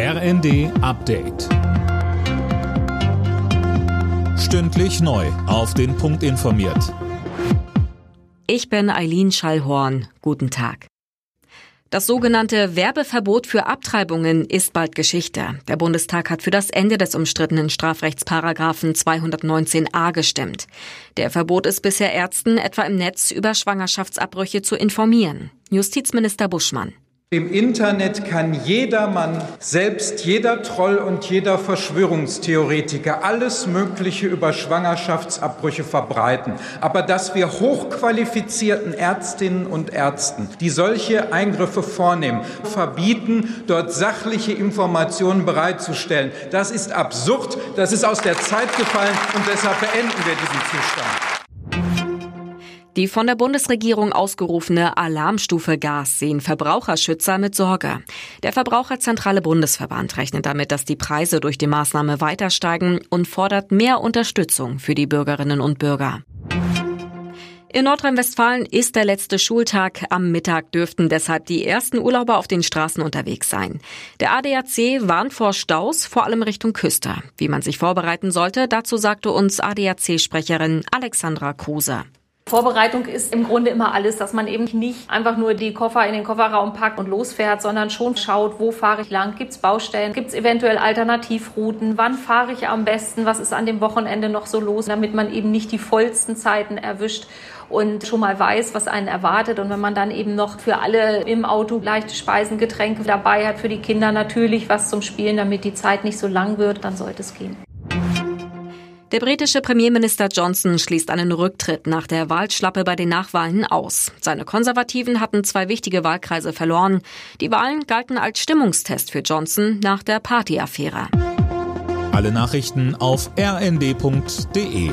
RND Update. Stündlich neu. Auf den Punkt informiert. Ich bin Eileen Schallhorn. Guten Tag. Das sogenannte Werbeverbot für Abtreibungen ist bald Geschichte. Der Bundestag hat für das Ende des umstrittenen Strafrechtsparagraphen 219a gestimmt. Der Verbot ist bisher Ärzten etwa im Netz über Schwangerschaftsabbrüche zu informieren. Justizminister Buschmann. Im Internet kann jedermann, selbst jeder Troll und jeder Verschwörungstheoretiker alles Mögliche über Schwangerschaftsabbrüche verbreiten. Aber dass wir hochqualifizierten Ärztinnen und Ärzten, die solche Eingriffe vornehmen, verbieten, dort sachliche Informationen bereitzustellen, das ist absurd, das ist aus der Zeit gefallen und deshalb beenden wir diesen Zustand. Die von der Bundesregierung ausgerufene Alarmstufe Gas sehen Verbraucherschützer mit Sorge. Der Verbraucherzentrale Bundesverband rechnet damit, dass die Preise durch die Maßnahme weiter steigen und fordert mehr Unterstützung für die Bürgerinnen und Bürger. In Nordrhein-Westfalen ist der letzte Schultag. Am Mittag dürften deshalb die ersten Urlauber auf den Straßen unterwegs sein. Der ADAC warnt vor Staus, vor allem Richtung Küste. Wie man sich vorbereiten sollte, dazu sagte uns ADAC-Sprecherin Alexandra Kruse. Vorbereitung ist im Grunde immer alles, dass man eben nicht einfach nur die Koffer in den Kofferraum packt und losfährt, sondern schon schaut, wo fahre ich lang, gibt es Baustellen, gibt es eventuell Alternativrouten, wann fahre ich am besten, was ist an dem Wochenende noch so los, damit man eben nicht die vollsten Zeiten erwischt und schon mal weiß, was einen erwartet. Und wenn man dann eben noch für alle im Auto leichte Speisen, Getränke dabei hat, für die Kinder natürlich was zum Spielen, damit die Zeit nicht so lang wird, dann sollte es gehen. Der britische Premierminister Johnson schließt einen Rücktritt nach der Wahlschlappe bei den Nachwahlen aus. Seine Konservativen hatten zwei wichtige Wahlkreise verloren. Die Wahlen galten als Stimmungstest für Johnson nach der Partyaffäre. Alle Nachrichten auf rnd.de